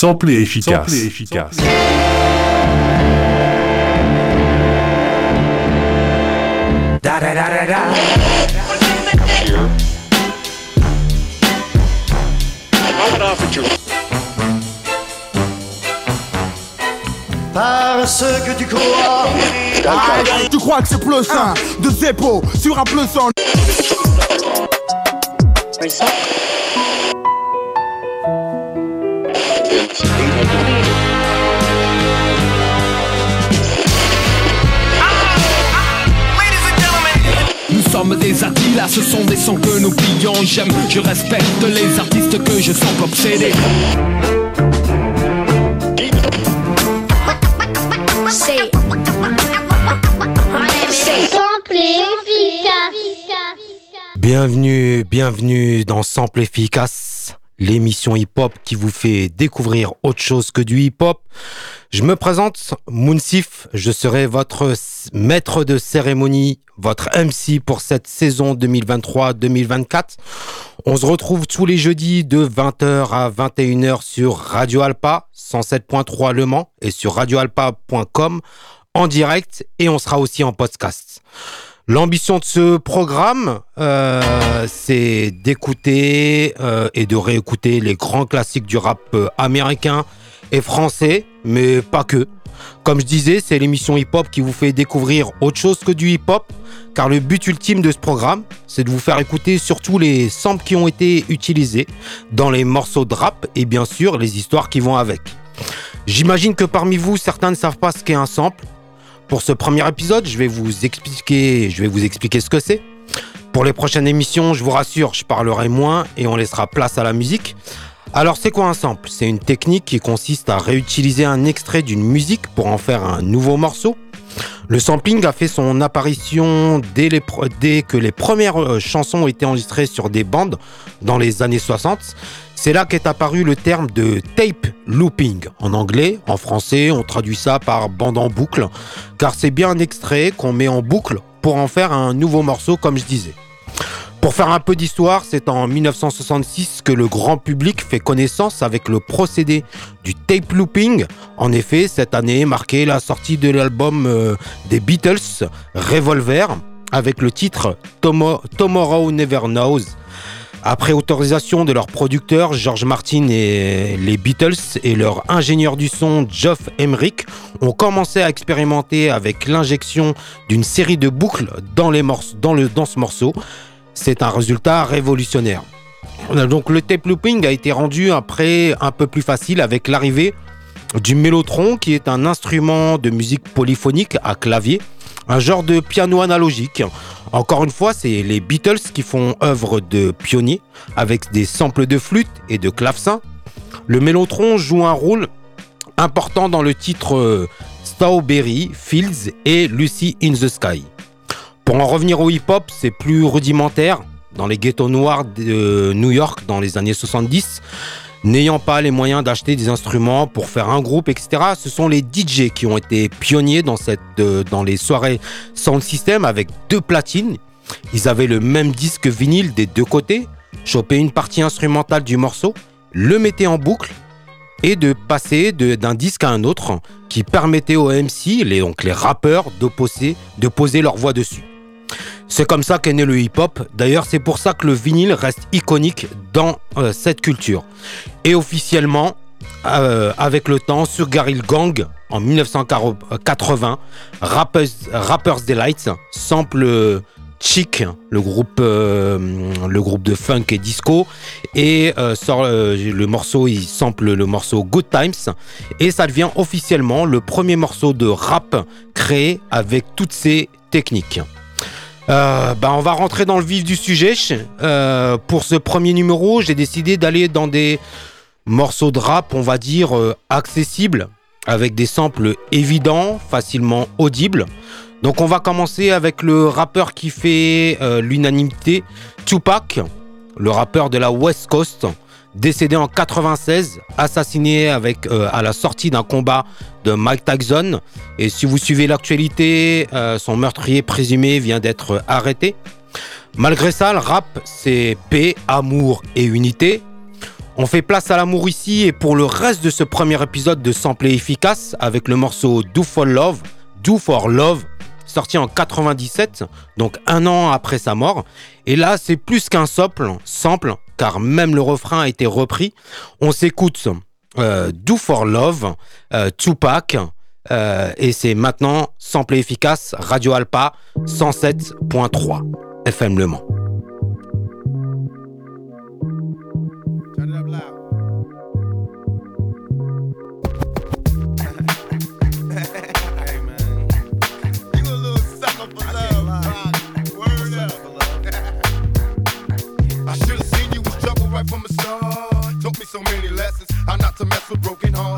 Sample efficace. Sample efficace. Da, da, da, da, da. Parce que tu crois. Tu crois que c'est plus sain de Zeppo sur un plus en. Sommes des artistes, là ce sont des sons que nous plions J'aime, je respecte les artistes que je sens obsédés. Bienvenue, bienvenue dans Sample Efficace, l'émission hip-hop qui vous fait découvrir autre chose que du hip-hop. Je me présente, Mounsif, je serai votre maître de cérémonie, votre MC pour cette saison 2023-2024. On se retrouve tous les jeudis de 20h à 21h sur Radio Alpa 107.3 Le Mans et sur radioalpa.com en direct et on sera aussi en podcast. L'ambition de ce programme, euh, c'est d'écouter euh, et de réécouter les grands classiques du rap euh, américain et français, mais pas que. Comme je disais, c'est l'émission hip-hop qui vous fait découvrir autre chose que du hip-hop, car le but ultime de ce programme, c'est de vous faire écouter surtout les samples qui ont été utilisés dans les morceaux de rap et bien sûr les histoires qui vont avec. J'imagine que parmi vous, certains ne savent pas ce qu'est un sample, pour ce premier épisode, je vais vous expliquer, ce que c'est. Pour les prochaines émissions, je vous rassure, je parlerai moins et on laissera place à la musique. Alors c'est quoi un sample? C'est une technique qui consiste à réutiliser un extrait d'une musique pour en faire un nouveau morceau. Le sampling a fait son apparition dès, dès que les premières euh, chansons ont été enregistrées sur des bandes dans les années 60 c'est là qu'est apparu le terme de tape looping. En anglais, en français, on traduit ça par bande en boucle, car c'est bien un extrait qu'on met en boucle pour en faire un nouveau morceau, comme je disais. Pour faire un peu d'histoire, c'est en 1966 que le grand public fait connaissance avec le procédé du tape looping. En effet, cette année marquait la sortie de l'album euh, des Beatles, Revolver, avec le titre Tomorrow Never Knows. Après autorisation de leurs producteurs George Martin et les Beatles et leur ingénieur du son Geoff Emerick ont commencé à expérimenter avec l'injection d'une série de boucles dans, les ce morceau. C'est un résultat révolutionnaire. Donc le tape looping a été rendu après un peu plus facile avec l'arrivée du mélotron qui est un instrument de musique polyphonique à clavier, un genre de piano analogique encore une fois, c'est les Beatles qui font œuvre de pionnier avec des samples de flûte et de clavecin. Le mélotron joue un rôle important dans le titre euh, Strawberry Fields et Lucy in the Sky. Pour en revenir au hip-hop, c'est plus rudimentaire. Dans les ghettos noirs de New York dans les années 70, n'ayant pas les moyens d'acheter des instruments pour faire un groupe, etc. Ce sont les DJ qui ont été pionniers dans, euh, les soirées sound system avec deux platines. Ils avaient le même disque vinyle des deux côtés, choper une partie instrumentale du morceau, le mettaient en boucle et de passer d'un disque à un autre qui permettait aux MC, les, donc les rappeurs, de poser leur voix dessus. C'est comme ça qu'est né le hip-hop. D'ailleurs, c'est pour ça que le vinyle reste iconique dans euh, cette culture. Et officiellement, euh, avec le temps, sur Garil Gang, en 1980, Rappers, Rappers Delight sample Chic, le groupe, euh, le groupe de funk et disco, et sort le morceau, il sample le morceau Good Times, et ça devient officiellement le premier morceau de rap créé avec toutes ces techniques. Euh, bah, on va rentrer dans le vif du sujet. Euh, pour ce premier numéro, j'ai décidé d'aller dans des morceaux de rap, on va dire, euh, accessibles, avec des samples évidents, facilement audibles. Donc on va commencer avec le rappeur qui fait l'unanimité, Tupac, le rappeur de la West Coast décédé en 96, assassiné euh, à la sortie d'un combat de Mike Tyson. Et si vous suivez l'actualité, euh, son meurtrier présumé vient d'être arrêté. Malgré ça, le rap, c'est paix, amour et unité. On fait place à l'amour ici et pour le reste de ce premier épisode de Sample et Efficace avec le morceau Do for Love, Do for Love, sorti en 97, donc un an après sa mort. Et là, c'est plus qu'un sample, sample, car même le refrain a été repris. On s'écoute euh, Do for Love, euh, Tupac, euh, et c'est maintenant Sample Efficace, Radio Alpa 107.3 FM Le Mans.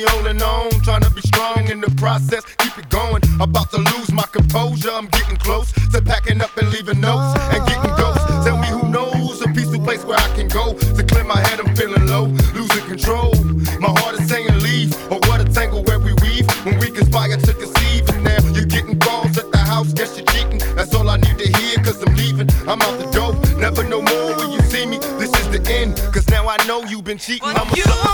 me holding on, trying to be strong in the process. Keep it going. About to lose my composure. I'm getting close to packing up and leaving notes and getting ghosts. Tell me who knows a peaceful place where I can go to clear my head. I'm feeling low, losing control. My heart is saying leave, or what a tangle where we weave when we conspire to conceive. And now you're getting balls at the house. Guess you're cheating. That's all I need to hear, cause I'm leaving. I'm out the door. Never no more will you see me. This is the end, cause now I know you've been cheating. I'm a sucker.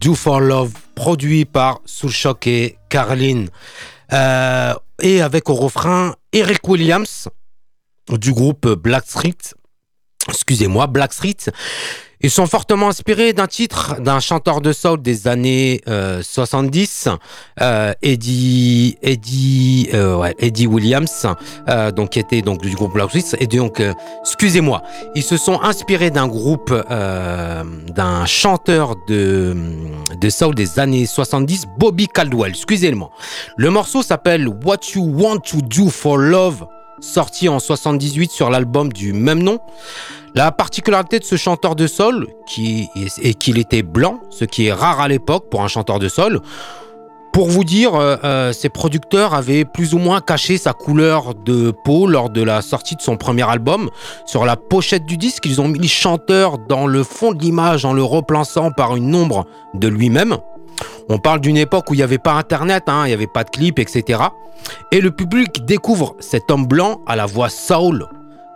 Do for Love, produit par Soulshock et Caroline. Euh, et avec au refrain Eric Williams du groupe Black Street. Excusez-moi, Black Street ils sont fortement inspirés d'un titre d'un chanteur de soul des années euh, 70, euh, Eddie Eddie euh, ouais, Eddie Williams, euh, donc qui était donc du groupe Black Street. Et donc, euh, excusez-moi, ils se sont inspirés d'un groupe euh, d'un chanteur de de soul des années 70, Bobby Caldwell. Excusez-moi. Le morceau s'appelle What You Want to Do for Love, sorti en 78 sur l'album du même nom. La particularité de ce chanteur de soul qui est qu'il était blanc, ce qui est rare à l'époque pour un chanteur de soul. Pour vous dire, euh, euh, ses producteurs avaient plus ou moins caché sa couleur de peau lors de la sortie de son premier album. Sur la pochette du disque, ils ont mis le chanteur dans le fond de l'image en le replaçant par une ombre de lui-même. On parle d'une époque où il n'y avait pas Internet, hein, il n'y avait pas de clips, etc. Et le public découvre cet homme blanc à la voix soul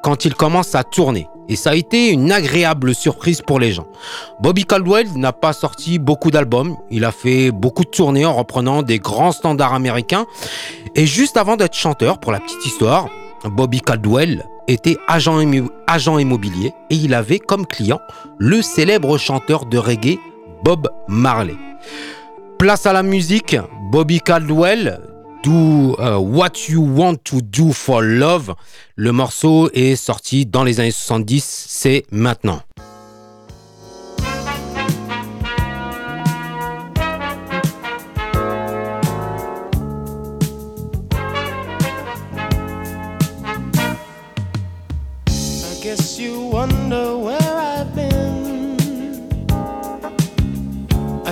quand il commence à tourner. Et ça a été une agréable surprise pour les gens. Bobby Caldwell n'a pas sorti beaucoup d'albums, il a fait beaucoup de tournées en reprenant des grands standards américains. Et juste avant d'être chanteur, pour la petite histoire, Bobby Caldwell était agent, immo- agent immobilier et il avait comme client le célèbre chanteur de reggae Bob Marley. Place à la musique, Bobby Caldwell, Do euh, What You Want to Do for Love. Le morceau est sorti dans les années 70, c'est maintenant. Guess you wonder where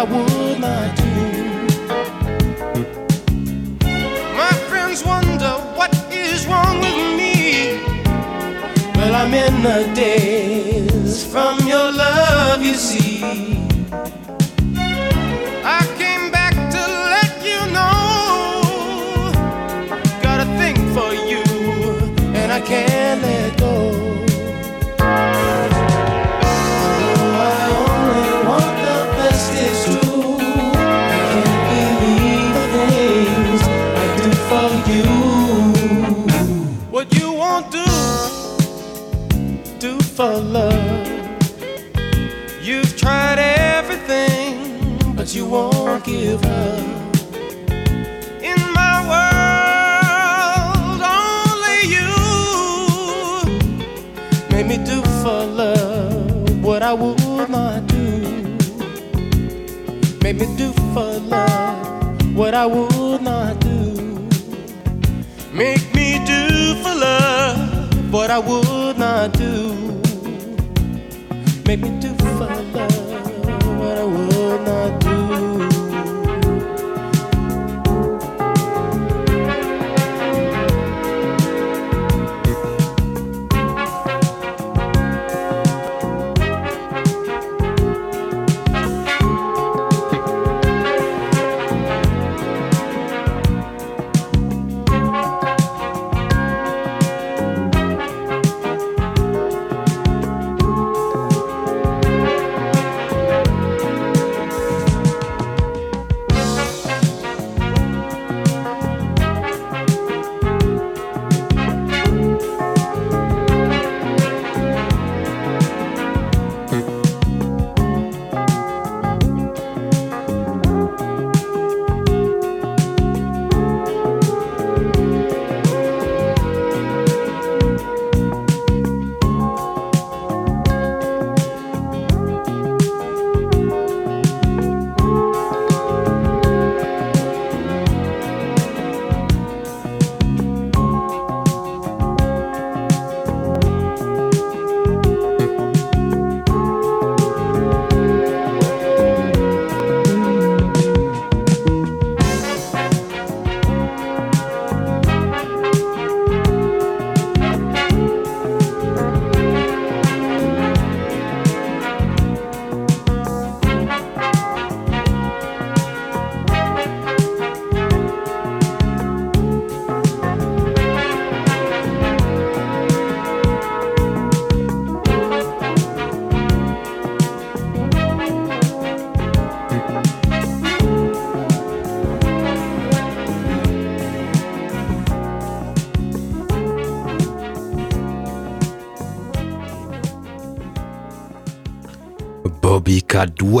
I would not do. My friends wonder what is wrong with me. Well, I'm in the days but you won't give up. In my world, only you made me do for love what I would not do. Made me do for love what I would not do. Make me do for love what I would not do. Make me do for love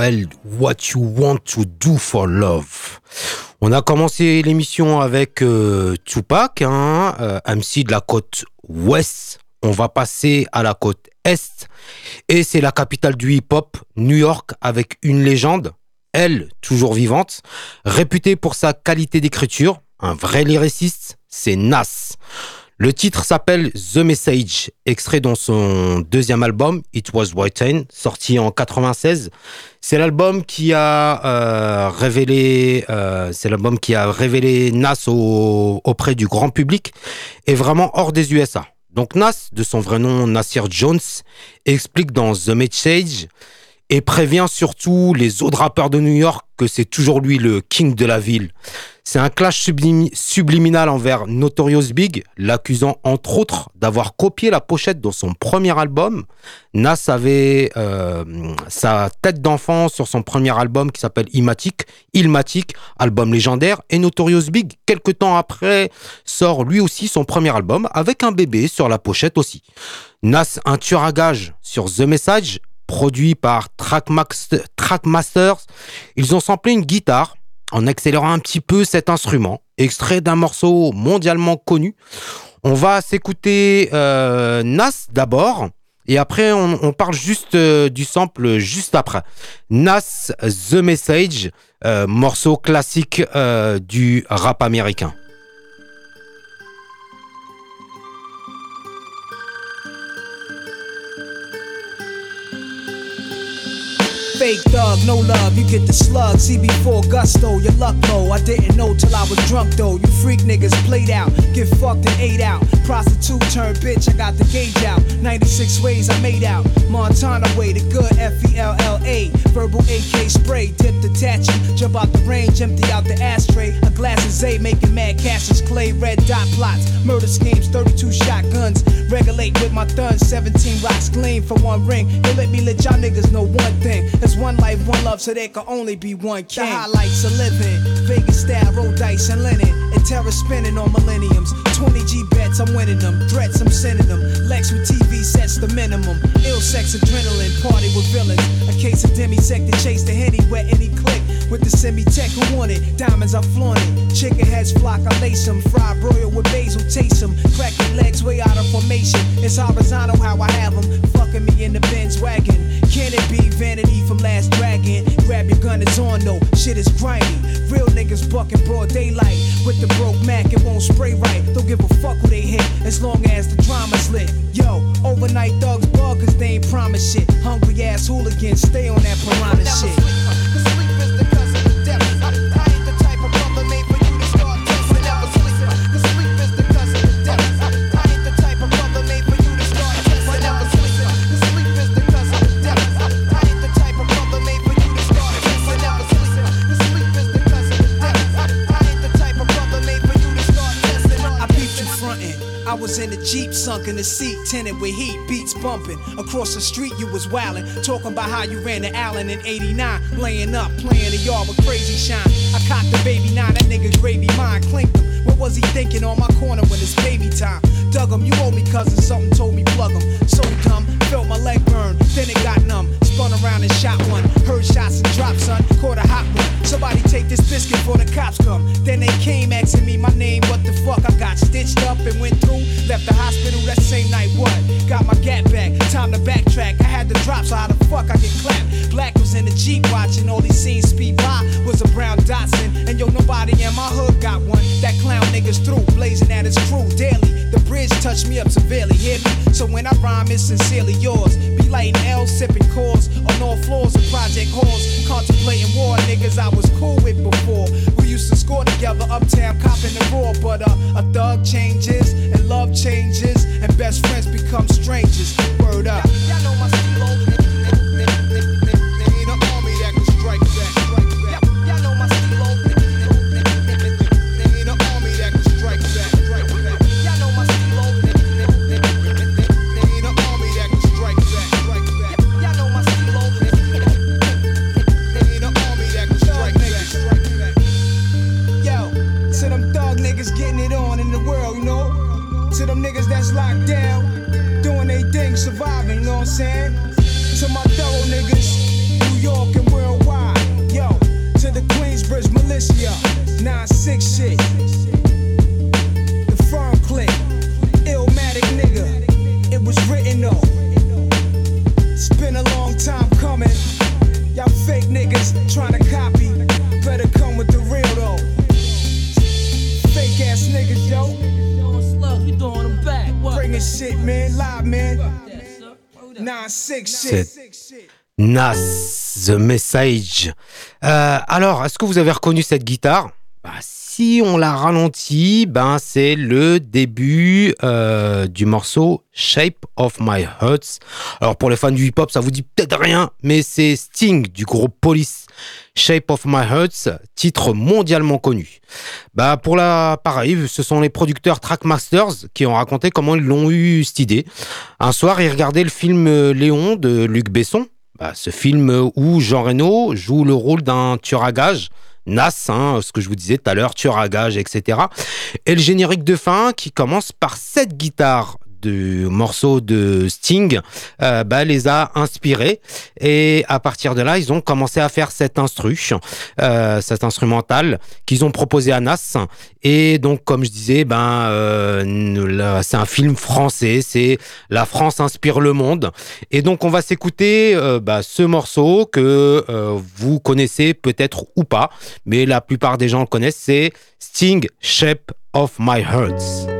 What You Want to Do for Love. On a commencé l'émission avec euh, Tupac, hein, euh, MC de la côte ouest. On va passer à la côte est. Et c'est la capitale du hip-hop, New York, avec une légende, elle, toujours vivante, réputée pour sa qualité d'écriture, un vrai lyriciste, c'est Nas. Le titre s'appelle The Message, extrait dans son deuxième album, It Was Written, sorti en 96. C'est l'album qui a euh, révélé, euh, c'est l'album qui a révélé Nas au- auprès du grand public et vraiment hors des USA. Donc Nas, de son vrai nom Nasir Jones, explique dans The Message et prévient surtout les autres rappeurs de New York que c'est toujours lui le king de la ville. C'est un clash sublim- subliminal envers Notorious Big, l'accusant entre autres d'avoir copié la pochette dans son premier album. Nas avait euh, sa tête d'enfant sur son premier album qui s'appelle Ilmatic, Ilmatic, album légendaire, et Notorious Big, quelques temps après, sort lui aussi son premier album avec un bébé sur la pochette aussi. Nas, un tueur à gage sur The Message, produit par Trackmaster- Trackmasters. Ils ont samplé une guitare en accélérant un petit peu cet instrument, extrait d'un morceau mondialement connu. On va s'écouter euh, Nas d'abord, et après on, parle juste euh, du sample juste après. Nas, The Message, euh, morceau classique du rap américain. Fake thug, no love, you get the slug. CB4 gusto, your luck low. I didn't know till I was drunk though. You freak niggas played out, get fucked and ate out. Prostitute turned bitch, I got the gauge out. 96 ways I made out. Montana way, the good F E L L A. Verbal AK spray, dip detaching. Jump out the range, empty out the ashtray. A glass of Zay making mad Cassius Clay, red dot plots. Murder schemes, 32 shotguns. Regulate with my thun, 17 rocks gleam for one ring. They let me let y'all niggas know one thing. There's one life, one love, so there can only be one king. The highlights of living. Vegas style, roll dice and linen. And terror spinning on millenniums. 20 G bets, I'm winning them. Threats, I'm sending them. Lex with TV sets the minimum. Ill sex, adrenaline, party with villains. A case of demisec to chase the henny, wet any click. With the semi tech who want it. Diamonds, I flaunt it. Chicken heads flock, I lace them. Fried broil with basil, taste them. Crack your legs way out of formation. It's horizontal how I have them. Fucking me in the Benz wagon. Vanity from Last Dragon? Grab your gun, it's on though. Shit is grimy. Real niggas bucking broad daylight. With the broke Mac, it won't spray right. Don't give a fuck who they hit, as long as the drama's lit. Yo, overnight thugs bug, cause they ain't promise shit. Hungry ass hooligans, stay on that piranha shit. Sunk in the seat, tinted with heat, beats bumping. Across the street, you was wildin', talking about how you ran to Allen in 89, laying up, playing the yard with crazy shine. I cocked the baby nine, that nigga gravy mine, clinked him. What was he thinking on my corner when it's baby time? Dug him, you owe me cousin, something told me plug him. So dumb, felt my leg burn, then it got numb. Spun around and shot one, heard shots and drops, son, caught a hot one. Somebody take this biscuit before the cops come. Then they came asking me my name, what the fuck? I got stitched up and went through. Left the hospital that same night, what? Got my gat back, time to backtrack. I had the drop, so how the fuck I get clapped? Black was in the Jeep watching, all these scenes speed by was a brown Datsun. And yo, nobody in my hood got one. That clown niggas through, blazing at his crew daily. The bridge touched me up severely, hear me? So when I rhyme, it's sincerely yours. Be lighting L, sipping cores on all floors of project halls. Contemplating war, niggas I was cool with before. We used to score together, uptown, copping the raw. But uh, a thug changes, and love changes, and best friends become strangers. The Message. Euh, alors, est-ce que vous avez reconnu cette guitare? Bah, Si on la ralentit, ben, c'est le début euh, du morceau Shape of My Hearts. Alors, pour les fans du hip-hop, ça vous dit peut-être rien, mais c'est Sting du groupe Police. Shape of My Hearts, titre mondialement connu. Bah pour la pareil, ce sont les producteurs Trackmasters qui ont raconté comment ils l'ont eu cette idée. Un soir, ils regardaient le film euh, Léon de Luc Besson, bah, ce film où Jean Reno joue le rôle d'un tueur à gages. Nas, hein, ce que je vous disais tout à l'heure, tueur à gages, etc. Et le générique de fin qui commence par cette guitare de morceaux de Sting euh, bah, les a inspirés. Et à partir de là ils ont commencé à faire cet instru euh, cet instrumental qu'ils ont proposé à Nas. Et donc comme je disais ben euh, c'est un film français c'est la France inspire le monde. Et donc on va s'écouter bah, ce morceau que vous connaissez peut-être ou pas mais la plupart des gens le connaissent c'est Sting Shape of My Hearts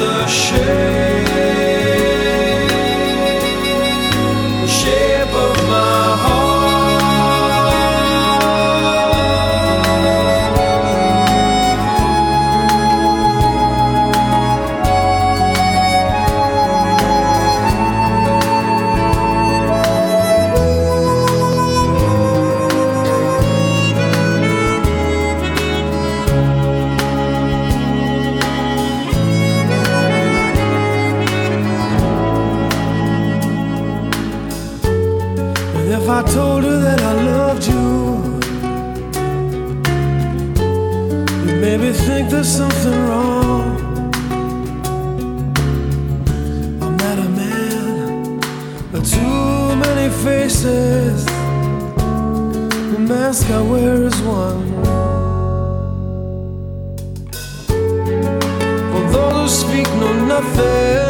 The shape, think there's something wrong. I'm not a man with too many faces. The mask I wear is one. For those who speak know nothing.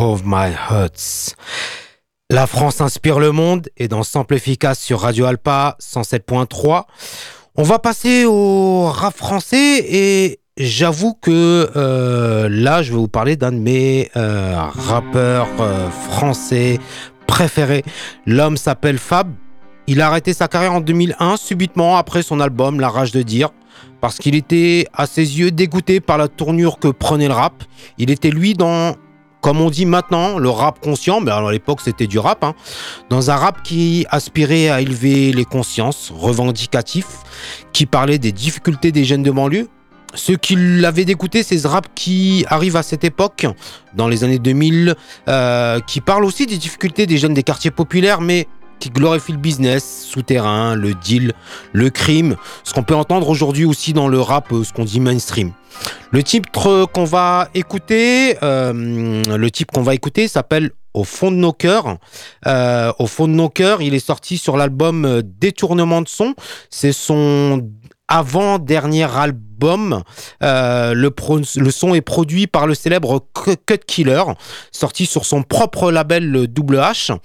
Of My Hearts. La France inspire le monde et dans Sample Efficace sur Radio Alpa 107.3. On va passer au rap français et j'avoue que euh, là, je vais vous parler d'un de mes euh, rappeurs euh, français préférés. L'homme s'appelle Fab. Il a arrêté sa carrière en 2001, subitement après son album La Rage de Dire, parce qu'il était à ses yeux dégoûté par la tournure que prenait le rap. Il était lui dans, comme on dit maintenant, le rap conscient, mais alors à l'époque c'était du rap, hein, dans un rap qui aspirait à élever les consciences, revendicatif, qui parlait des difficultés des jeunes de banlieue. Ceux qui l'avaient d'écouter, c'est ce rap qui arrive à cette époque, dans les années 2000, euh, qui parle aussi des difficultés des jeunes des quartiers populaires, mais qui glorifie le business souterrain, le deal, le crime, ce qu'on peut entendre aujourd'hui aussi dans le rap, euh, ce qu'on dit mainstream. Le titre qu'on va écouter, euh, le type qu'on va écouter s'appelle Au fond de nos cœurs. Euh, Au fond de nos cœurs, il est sorti sur l'album euh, Détournement de son. C'est son avant-dernier album. Euh, le, le son est produit par le célèbre Cu- Cut Killer, sorti sur son propre label le Double H.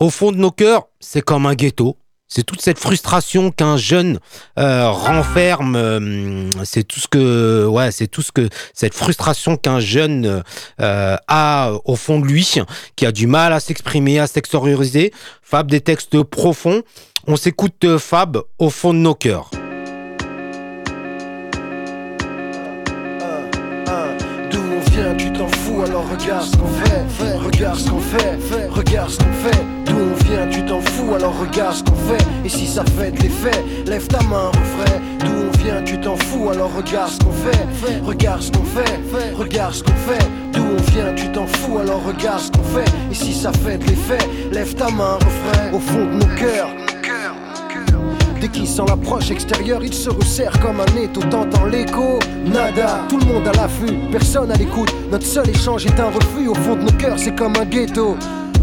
Au fond de nos cœurs, c'est comme un ghetto. C'est toute cette frustration qu'un jeune euh, renferme. euh, c'est tout ce que, ouais, c'est tout ce que cette frustration qu'un jeune euh, a au fond de lui, qui a du mal à s'exprimer, à s'extérioriser. Fab des textes profonds. On s'écoute Fab au fond de nos cœurs. D'où on vient, tu t'en alors regarde ce qu'on fait. Regarde ce qu'on fait, regarde ce qu'on fait. D'où on vient, tu t'en fous, alors regarde ce qu'on fait. Et si ça fait de l'effet, lève ta main, refrain. D'où on vient, tu t'en fous, alors regarde ce qu'on fait. Regarde ce qu'on fait, regarde ce qu'on fait. D'où on vient, tu t'en fous, alors regarde ce qu'on fait. Et si ça fait de l'effet, lève ta main, refrain. Au fond de nos cœurs. Dès qu'il sent l'approche extérieure, il se resserre comme un étau tentant l'écho. Nada, tout le monde à l'affût, personne à l'écoute. Notre seul échange est un refus. Au fond de nos cœurs, c'est comme un ghetto.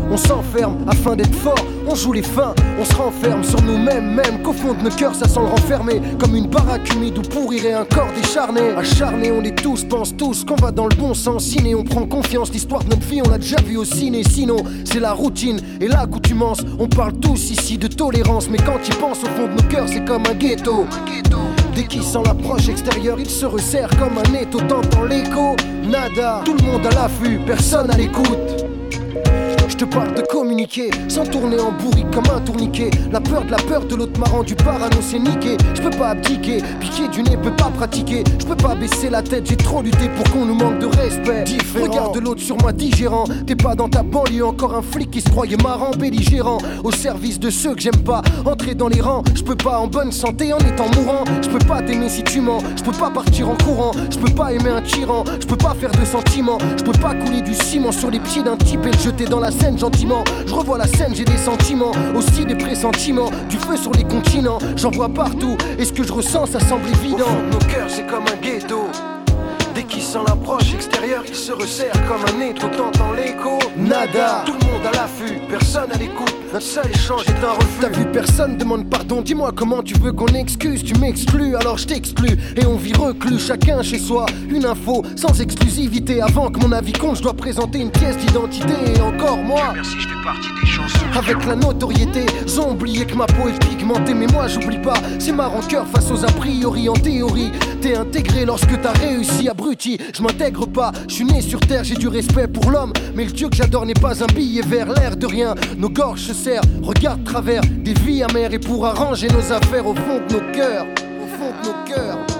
On s'enferme afin d'être fort, on joue les fins, on se renferme sur nous-mêmes, même qu'au fond de nos cœurs ça sent le renfermer, comme une baraque humide où pourrirait un corps décharné. Acharné, on est tous, pense tous qu'on va dans le bon sens, ciné, on prend confiance, l'histoire de notre vie on l'a déjà vu au ciné, sinon c'est la routine et l'accoutumance. On parle tous ici de tolérance, mais quand il pense au fond de nos cœurs c'est comme un ghetto. Dès qu'il sent l'approche extérieure, il se resserre comme un étau tentant l'écho. Nada, tout le monde à l'affût, personne à l'écoute. Je te parle de communiquer sans tourner en bourrique comme un tourniquet. La peur de la peur de l'autre m'a rendu parano, c'est niqué. Je peux pas abdiquer, piquer du nez peut pas pratiquer. Je peux pas baisser la tête, j'ai trop lutté pour qu'on nous manque de respect. Regarde de l'autre sur moi digérant. T'es pas dans ta banlieue, encore un flic qui se croyait marrant, belligérant. Au service de ceux que j'aime pas, entrer dans les rangs. Je peux pas en bonne santé en étant mourant. Je peux pas t'aimer si tu mens. Je peux pas partir en courant. Je peux pas aimer un tyran. Je peux pas faire de sentiments. Je peux pas couler du ciment sur les pieds d'un type et le jeter dans la scène gentiment. Je revois la scène, j'ai des sentiments, aussi des pressentiments. Du feu sur les continents, j'en vois partout. Et ce que je ressens, ça semble évident. Au fond nos cœurs, c'est comme un ghetto. Qu'il sent l'approche extérieure, il se resserre comme un étau tentant l'écho. Nada, tout le monde à l'affût, personne à l'écoute. Notre seul échange est un refus. T'as vu, personne demande pardon. Dis-moi comment tu veux qu'on excuse. Tu m'exclus, alors je t'exclus. Et on vit reclus, chacun chez soi. Une info sans exclusivité. Avant que mon avis compte, je dois présenter une pièce d'identité. Et encore moi. Merci, je fais partie des chansons. Avec la notoriété, j'ai oublié que ma peau est pigmentée. Mais moi, j'oublie pas. C'est ma rancœur face aux a priori. En théorie, t'es intégré lorsque t'as réussi, abruti. Je m'intègre pas. Je suis né sur terre, j'ai du respect pour l'homme. Mais le Dieu que j'adore n'est pas un billet vert, l'air de rien. Nos gorges se serrent, regarde travers des vies amères. Et pour arranger nos affaires au fond de nos cœurs, au fond de nos cœurs,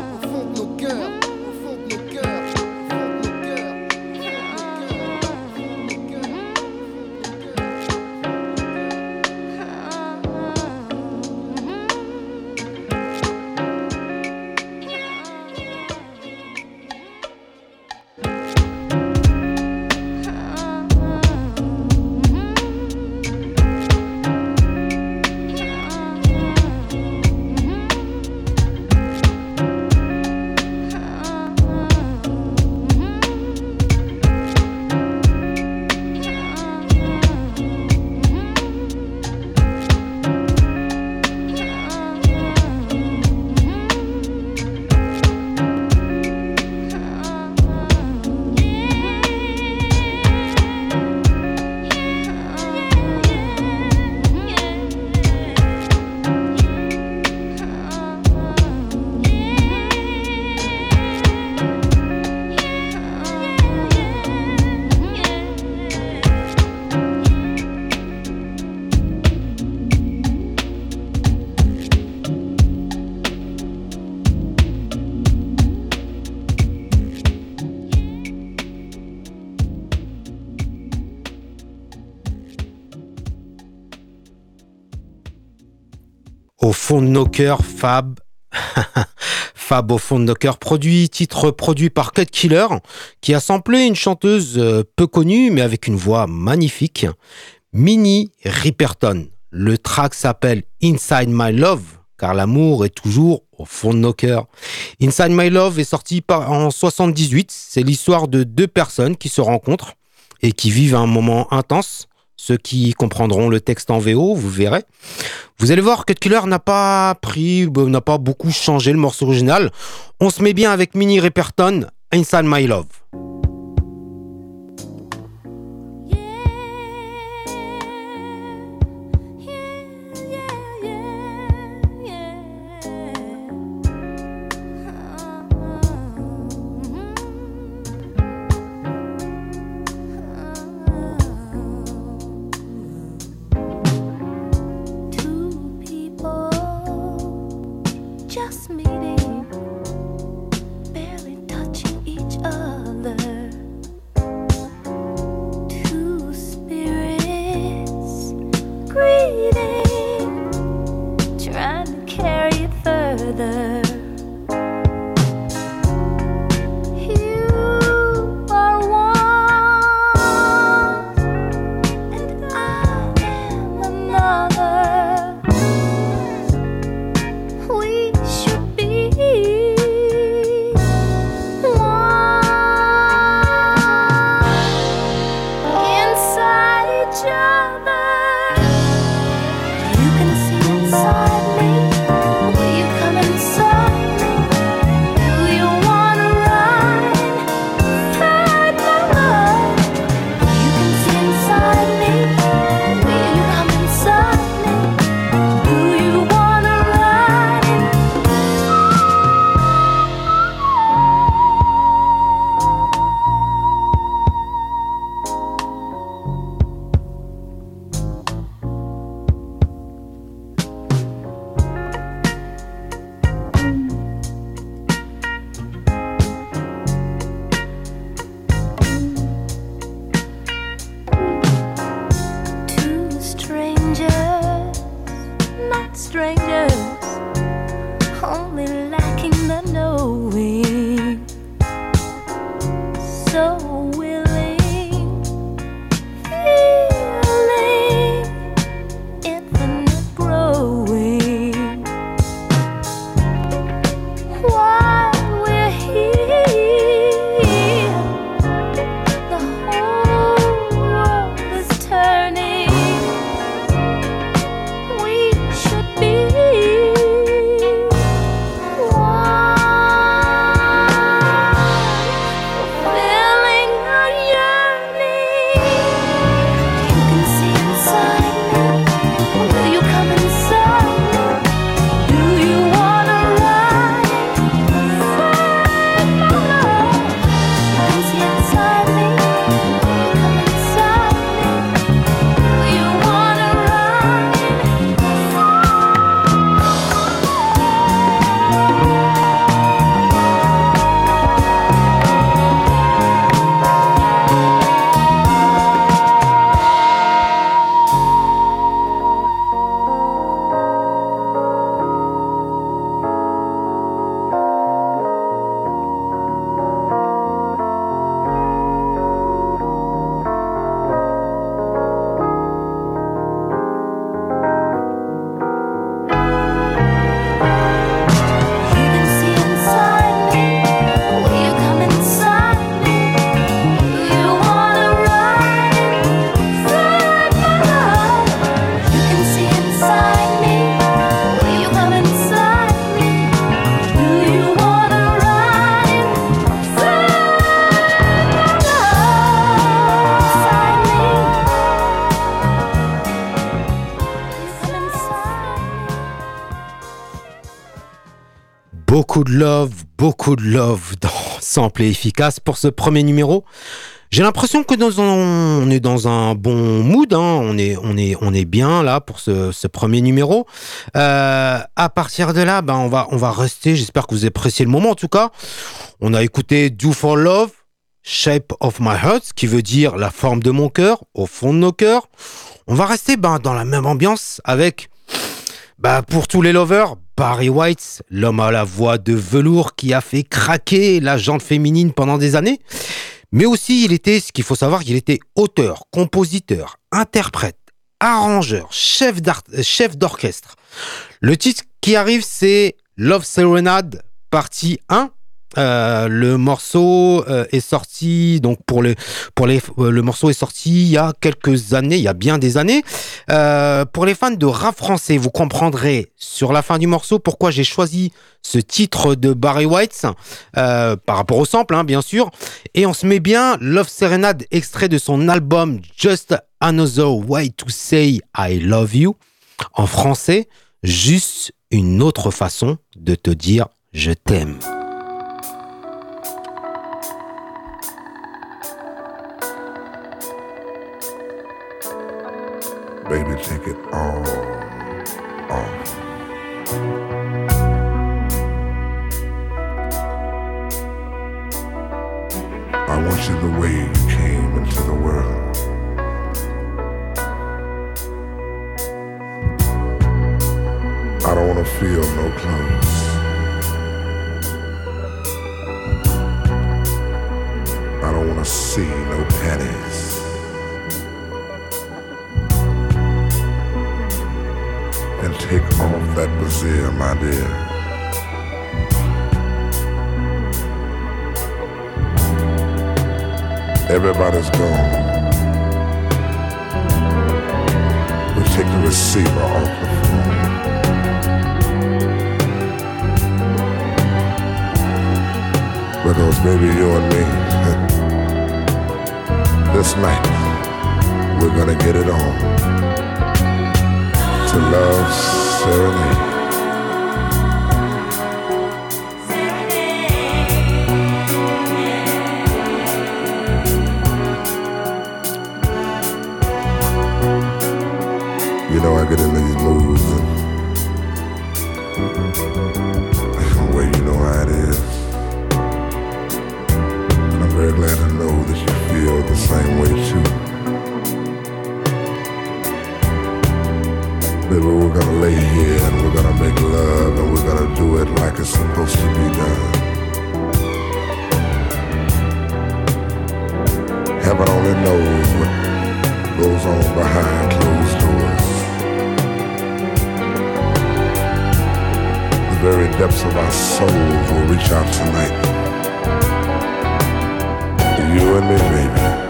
fond de nos cœurs, Fab. Fab au fond de nos cœurs, produit, titre produit par Cut Killer, qui a samplé une chanteuse euh, peu connue, mais avec une voix magnifique, Minnie Riperton. Le track s'appelle Inside My Love, car l'amour est toujours au fond de nos cœurs. Inside My Love est sorti en 78. C'est l'histoire de deux personnes qui se rencontrent et qui vivent un moment intense. Ceux qui comprendront le texte en VO, vous verrez. Vous allez voir que Killer n'a pas pris, euh, n'a pas beaucoup changé le morceau original. On se met bien avec Minnie Riperton, Inside My Love. Love, beaucoup de love dans Sample et efficace pour ce premier numéro. J'ai l'impression que dans un- on est dans un bon mood, hein. on, est, on, est, on est bien là pour ce, premier numéro. Euh, à partir de là, ben, on, va, on va rester, j'espère que vous appréciez le moment en tout cas. On a écouté Do for Love, Shape of My Heart, qui veut dire la forme de mon cœur, au fond de nos cœurs. On va rester ben, dans la même ambiance avec Bah pour tous les lovers, Barry White, l'homme à la voix de velours qui a fait craquer la jante féminine pendant des années. Mais aussi, il était, ce qu'il faut savoir, qu'il était auteur, compositeur, interprète, arrangeur, chef euh, chef d'orchestre. Le titre qui arrive, c'est Love Serenade, partie 1. Euh, le morceau euh, est sorti donc pour les pour les euh, le morceau est sorti il y a quelques années il y a bien des années. Pour les fans de rap français vous comprendrez sur la fin du morceau pourquoi j'ai choisi ce titre de Barry White par rapport au sample hein, bien sûr. Et on se met bien Love Serenade extrait de son album Just Another Way to Say I Love You en français. Juste une autre façon de te dire je t'aime Baby, take it all off. I want you the way you came into the world. I don't want to feel no clothes. I don't want to see no panties. And take off that brassiere, my dear. Everybody's gone. We take the receiver off the phone. Because baby, you and me, this night, we're gonna get it on to love serenade. We're gonna lay here and we're gonna make love and we're gonna do it like it's supposed to be done. Heaven only knows what goes on behind closed doors. The very depths of our souls will reach out tonight. You and me, baby.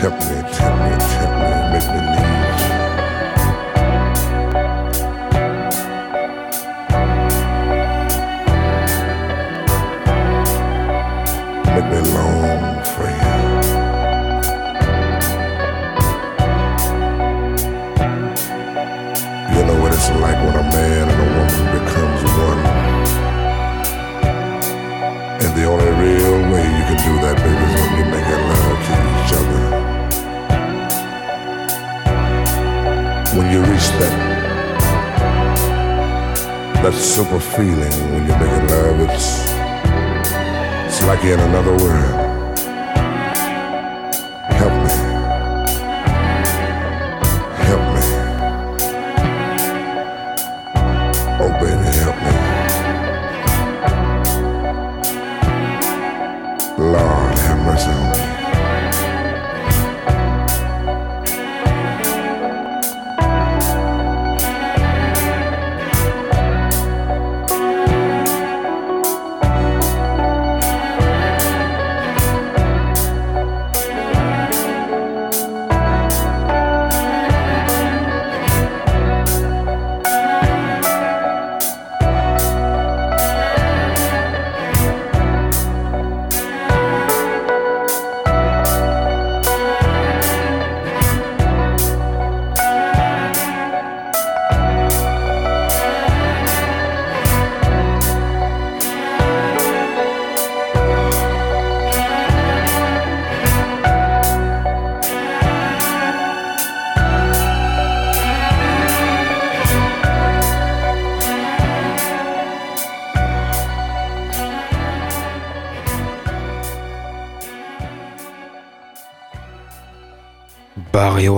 Tempt me, tempt me, tempt me, make me need that super feeling when you're making love, it's it's like you're in another world.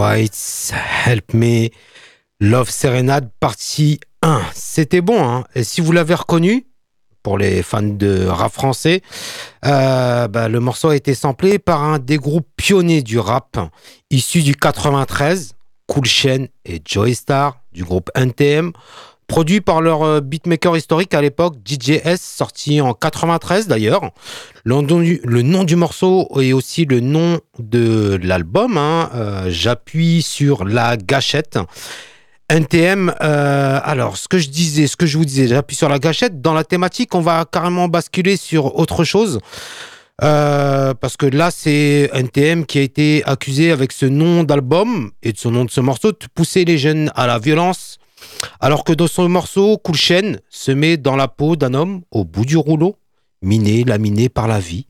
White, Help Me, Love Serenade, partie 1. C'était bon, hein Et si vous l'avez reconnu, pour les fans de rap français, euh, bah, le morceau a été samplé par un des groupes pionniers du rap, issu du 93, Cool Chain et Joey Star, du groupe NTM, produit par leur euh, beatmaker historique à l'époque, DJS, sorti en 93 d'ailleurs. Le, nom du- morceau est aussi le nom de l'album. hein. Euh, J'appuie sur la gâchette. NTM, euh, alors ce que je disais, ce que je vous disais, j'appuie sur la gâchette. Dans la thématique, on va carrément basculer sur autre chose. Parce que là, c'est NTM qui a été accusé avec ce nom d'album et de son nom de ce morceau de pousser les jeunes à la violence. Alors que dans son morceau, Cool Chain se met dans la peau d'un homme au bout du rouleau, miné, laminé par la vie,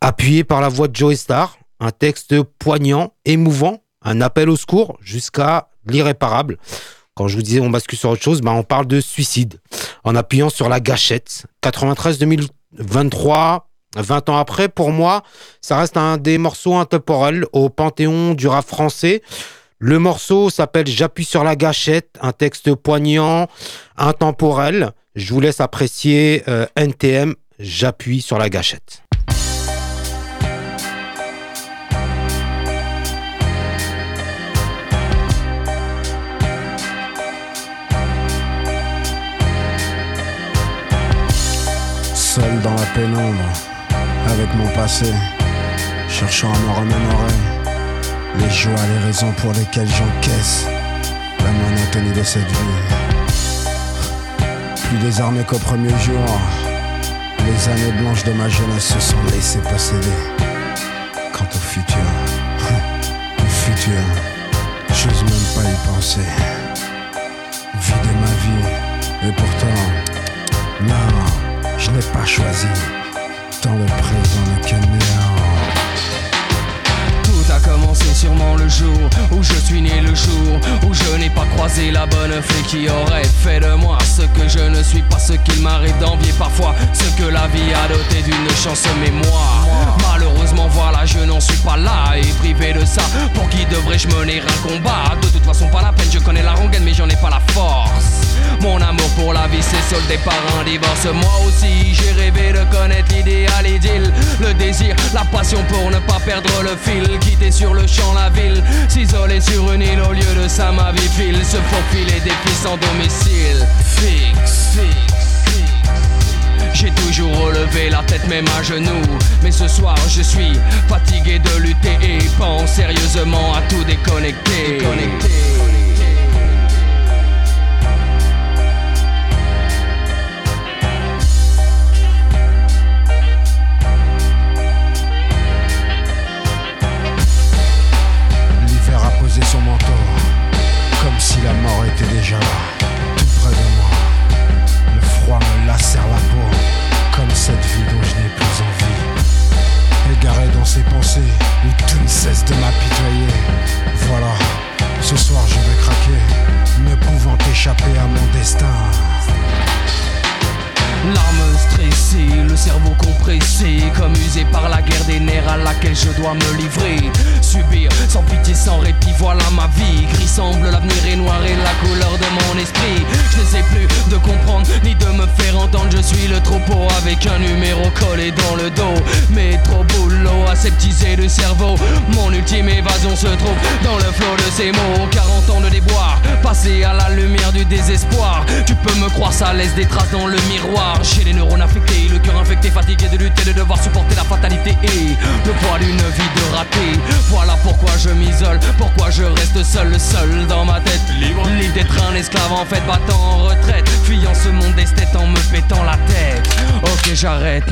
appuyé par la voix de Joey Star, un texte poignant, émouvant, un appel au secours jusqu'à l'irréparable. Quand je vous disais on bascule sur autre chose, bah on parle de suicide en appuyant sur la gâchette. 93-2023, 20 ans après, pour moi, ça reste un des morceaux intemporels au panthéon du rap français. Le morceau s'appelle J'appuie sur la gâchette, un texte poignant, intemporel. Je vous laisse apprécier euh, NTM, J'appuie sur la gâchette. Seul dans la pénombre, avec mon passé, cherchant à me remémorer les joies, les raisons pour lesquelles j'encaisse la monotonie de cette vie. Plus désarmé qu'au premier jour, les années blanches de ma jeunesse se sont laissées posséder. Quant au futur, le futur, j'ose même pas y penser. Vider ma vie, et pourtant, non, je n'ai pas choisi. Tant le présent Commencé sûrement le jour où je suis né, le jour où je n'ai pas croisé la bonne fée qui aurait fait de moi ce que je ne suis pas, ce qu'il m'arrive d'envier parfois, ce que la vie a doté d'une chance mémoire. Malheureusement, voilà, je n'en suis pas là et privé de ça. Pour qui devrais-je mener un combat? De toute façon, pas la peine, je connais la rengaine, mais j'en ai pas la force. Mon amour pour la vie s'est soldé par un divorce. Moi aussi, j'ai rêvé de connaître l'idéal idylle. Le désir, la passion pour ne pas perdre le fil. Quitter sur le champ la ville, s'isoler sur une île au lieu de ça, ma vie file. Se faufiler des filles sans domicile. Fixe, fixe. J'ai toujours relevé la tête même à genoux Mais ce soir je suis fatigué de lutter Et pense sérieusement à tout déconnecter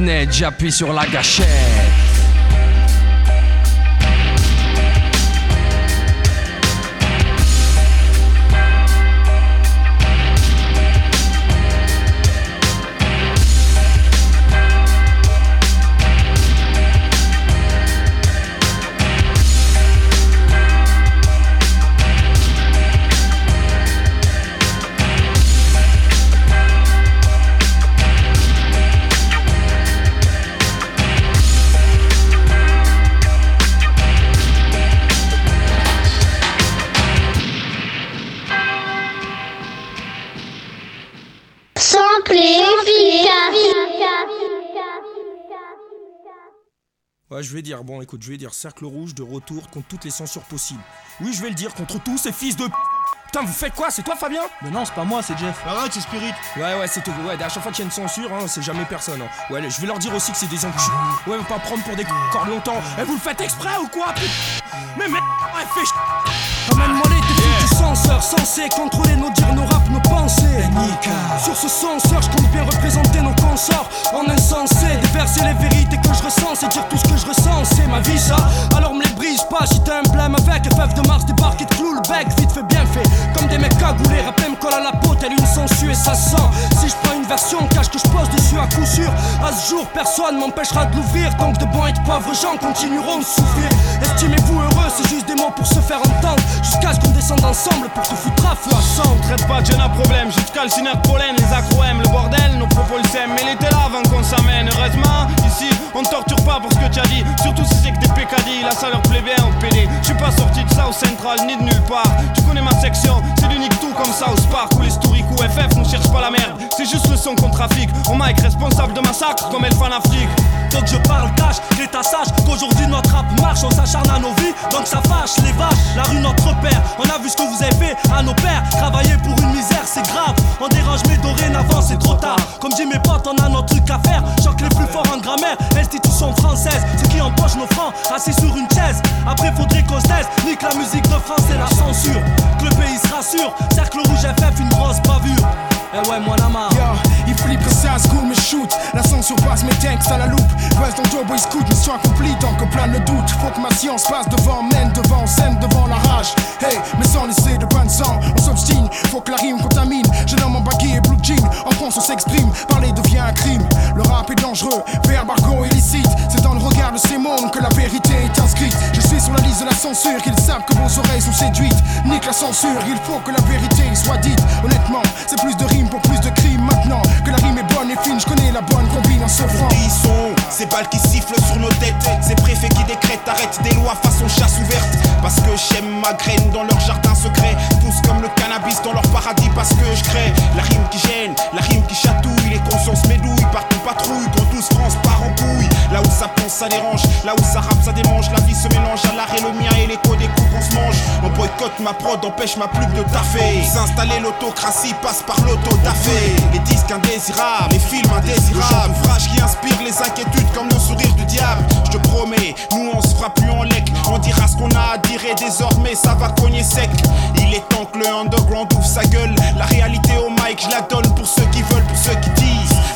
net, j'appuie sur la gâchette Ouais, je vais dire, bon, écoute, je vais dire cercle rouge de retour contre toutes les censures possibles. Oui, je vais le dire contre tous ces fils de. Putain, vous faites quoi? C'est toi, Fabien? Mais non, c'est pas moi, c'est Jeff. Arrête, c'est Spirit. Ouais, ouais, c'est tout. Ouais, à chaque fois qu'il y a une censure, hein, c'est jamais personne. hein. Ouais, je vais leur dire aussi que c'est des enculés. Ouais, faut pas prendre pour des c- encore longtemps. Et vous le faites exprès ou quoi put- Mais merde, ouais, fais ch... Les censeur censé contrôler nos dires, nos raps, nos pensées. Sur ce censeur, je compte bien représenter nos consorts en insensé. Déverser les vérités que je ressens et dire tout ce que je ressens. C'est ma vie, ça. Alors me les brise pas si t'as un blême avec FF de Mars débarque et te cloue le bec. Vite fait, bien fait. Comme des mecs cagoulés, rappel me colle à la peau, telle une sangsue et ça sent. Si je prends une version, cache que je pose dessus à coup sûr. À ce jour, personne m'empêchera de l'ouvrir. Tant que de bons et de pauvres gens continueront de souffrir. Estimez-vous heureux, c'est pour se faire entendre. Jusqu'à ce qu'on descende ensemble pour te foutre à feu à. Traite pas jeune à problème, jusqu'à le pollen, les accro le bordel, nos propos le sèment, mais il était là avant qu'on s'amène. Heureusement, ici, on torture pas pour ce que tu as dit, surtout si c'est que des pécadilles, là ça leur plaît bien au PD. Je suis pas sorti de ça au central ni de nulle part. Tu connais ma section, c'est l'unique tout comme ça au Spark ou l'historique ou FF, on cherche pas la merde. C'est juste le son qu'on trafique. On mic responsable de massacre comme elle fan Afrique. Donc je parle cash, l'état sache qu'aujourd'hui notre rap marche, on s'acharne à nos vies, donc ça les vaches, la rue notre repère, on a vu ce que vous avez fait à nos pères, travailler pour une misère c'est grave, on dérange mais dorénavant c'est trop tard, comme dit mes potes on a notre truc à faire, choc les plus forts en grammaire, institution française, ceux qui empochent nos francs, assis sur une chaise, après faudrait qu'on se nique la musique de France et la censure, le pays se rassure, cercle rouge FF une grosse bavure, eh ouais moi la marre. Il flippe que ça se mais shoot. La censure passe mes tanks à la loupe. Reste dans le turbo, il scoot, mission accomplie tant que plein de doutes Faut que ma science passe devant, mène devant, scène devant la rage. Hey, mais sans laisser de pain de sang, on s'obstine Faut que la rime contamine, j'ai dans mon baggy et blue jean. En France on s'exprime, parler devient un crime. Le rap est dangereux, verbe argot illicite. C'est dans le regard de ces mondes que la vérité est inscrite. Je suis sur la liste de la censure, ils savent que vos oreilles sont séduites. Nique la censure, il faut que la vérité soit dite. Honnêtement, c'est plus de rimes pour plus de crimes maintenant. Que la rime est bonne et fine, je connais la bonne combine en se franc Ils sont ces balles qui sifflent sur nos têtes, ces préfets qui décrètent, arrêtent des lois façon chasse ouverte. Parce que j'aime ma graine dans leur jardin secret, tous comme le cannabis dans leur paradis parce que je crée. La rime qui gêne, la rime qui chatouille, les consciences m'édouillent, partout patrouille, quand tous France. Là où ça pense, ça dérange, là où ça rappe, ça démange, la vie se mélange à l'art le mien et l'écho des coups qu'on se mange. On boycotte ma prod, empêche ma plume de taffer. S'installer l'autocratie passe par l'auto-tafé. Les disques indésirables, les films indésirables, ouvrage qui inspire les inquiétudes comme le sourire du diable. Je te promets, nous on se fera plus en lec. On dira ce qu'on a à dire et désormais ça va cogner sec. Il est temps que le underground ouvre sa gueule. La réalité au mic, je la donne pour ceux qui veulent, pour ceux qui disent.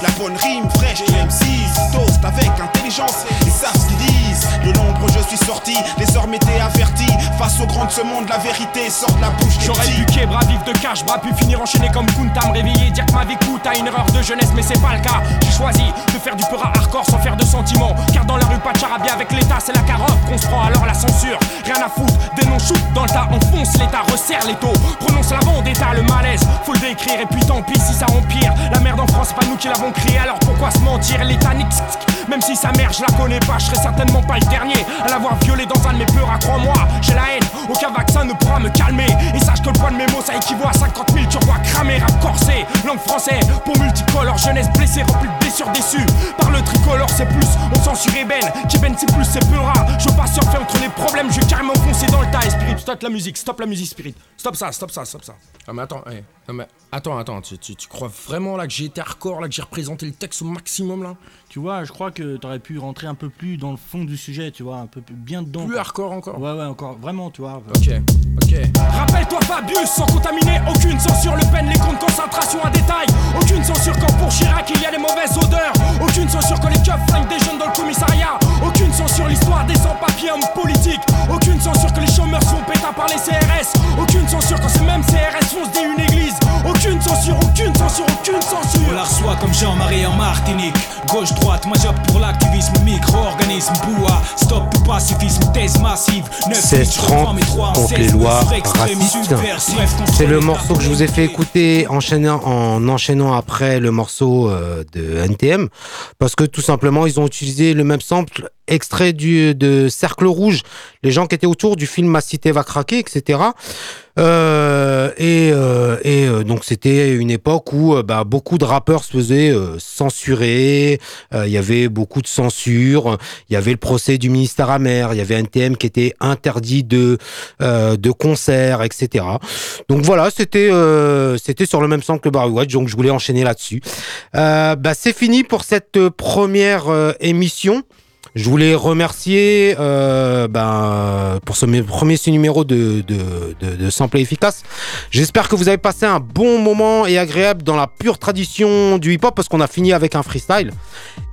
La bonne rime fraîche de M6. Toast avec intelligence, ils savent ce qu'ils disent. De l'ombre je suis sorti, désormais t'es averti. Face au grand de ce monde, la vérité sort de la bouche des J'aurais dû québra, vivre de cash, bras, puis finir enchaîné comme Kunta, me réveiller, dire que ma vie coûte à une erreur de jeunesse, mais c'est pas le cas. J'ai choisi de faire du peur à hardcore sans faire de sentiments. Car dans la rue, pas de charabia avec l'État, c'est la carotte qu'on se prend, alors la censure. Rien à foutre, des noms shoot dans le tas, enfonce l'État, resserre les taux. Prononce la vendetta, le malaise, faut le décrire, et puis tant pis si ça empire. La merde en France, pas nous qui l'avons alors pourquoi se mentir L'État nique, même si sa mère, je la connais pas, je serai certainement pas le dernier à l'avoir violé dans un de mes pleurs, à crois-moi, j'ai la haine, aucun vaccin ne pourra me calmer. Et sache que le poids de mes mots, ça équivaut à 50 000 turbois cramés, rap corsé, langue française, pour multicolore, jeunesse blessée, remplie de blessures déçues. Par le tricolore, c'est plus, on censure Eben, Keben, c'est plus, c'est peu rare. Je veux pas surfer entre les problèmes, je vais carrément foncer dans le tas. Spirit, stop la musique, stop la musique, Spirit. Stop ça, stop ça, stop ça. Ah, mais attends, eh, non, mais attends, attends, tu, tu- tu crois vraiment là que j'ai été hardcore, là que j'ai représenté le texte au maximum là Tu vois, je crois que t'aurais pu rentrer un peu plus dans le fond du sujet, tu vois, un peu plus- bien dedans. Plus quoi. hardcore encore Ouais, ouais, encore, vraiment, tu vois. Ok, ok. Rappelle-toi Fabius, sans contaminer, aucune censure. Le peine, les camps de concentration à détail. Aucune censure quand pour Chirac il y a les mauvaises odeurs. Aucune censure quand les keufs flinguent des jeunes dans le commissariat. Aucune censure l'histoire des sans-papiers hommes politiques. Aucune censure que les chômeurs sont pétas par les CRS. Aucune censure quand ces mêmes CRS foncent des une église. Aucune censure, aucune censure, aucune censure. On la reçoit comme Jean-Marie en Martinique. Gauche-droite, moi job pour l'activisme, micro-organisme, boua. Stop tout pacifisme, thèse massive. 9 16-30 contre les lois racistes. C'est le morceau que je vous ai fait écouter enchaînant, en enchaînant après le morceau euh, de NTM. Parce que tout simplement, ils ont utilisé le même sample extrait du, de Cercle Rouge. Les gens qui étaient autour du film Ma cité va craquer, etc. Euh, et euh, et euh, donc c'était une époque où euh, bah, beaucoup de rappeurs se faisaient euh, censurer, euh, il y avait beaucoup de censure, il y avait le procès du ministère amer, il y avait un thème qui était interdit de de concerts, etc. Donc voilà, c'était c'était sur le même sang que Barry White, donc je voulais enchaîner là-dessus. Bah, c'est fini pour cette première émission. Je voulais remercier euh, ben, pour ce premier numéro de, de, de, de Sample Efficace. J'espère que vous avez passé un bon moment et agréable dans la pure tradition du hip-hop parce qu'on a fini avec un freestyle.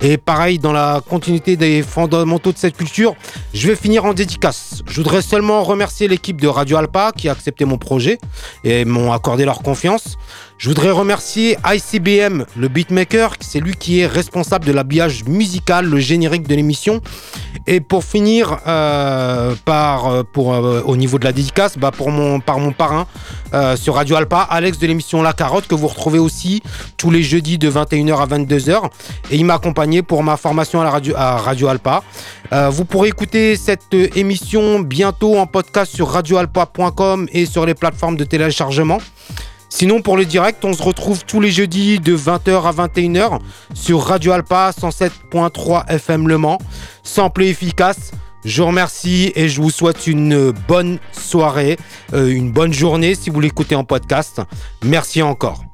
Et pareil, dans la continuité des fondamentaux de cette culture, je vais finir en dédicace. Je voudrais seulement remercier l'équipe de Radio Alpa qui a accepté mon projet et m'ont accordé leur confiance. Je voudrais remercier ICBM, le beatmaker, c'est lui qui est responsable de l'habillage musical, le générique de l'émission. Et pour finir, euh, par, euh, pour, euh, au niveau de la dédicace, bah pour mon, par mon parrain sur Radio Alpa, Alex de l'émission La Carotte, que vous retrouvez aussi tous les jeudis de 21h à 22h. Et il m'a accompagné pour ma formation à, la radio, à Radio Alpa. Vous pourrez écouter cette émission bientôt en podcast sur radioalpa.com et sur les plateformes de téléchargement. Sinon, pour le direct, on se retrouve tous les jeudis de 20h à 21h sur Radio Alpa 107.3 FM Le Mans. Sample et efficace. Je vous remercie et je vous souhaite une bonne soirée, euh, une bonne journée si vous l'écoutez en podcast. Merci encore.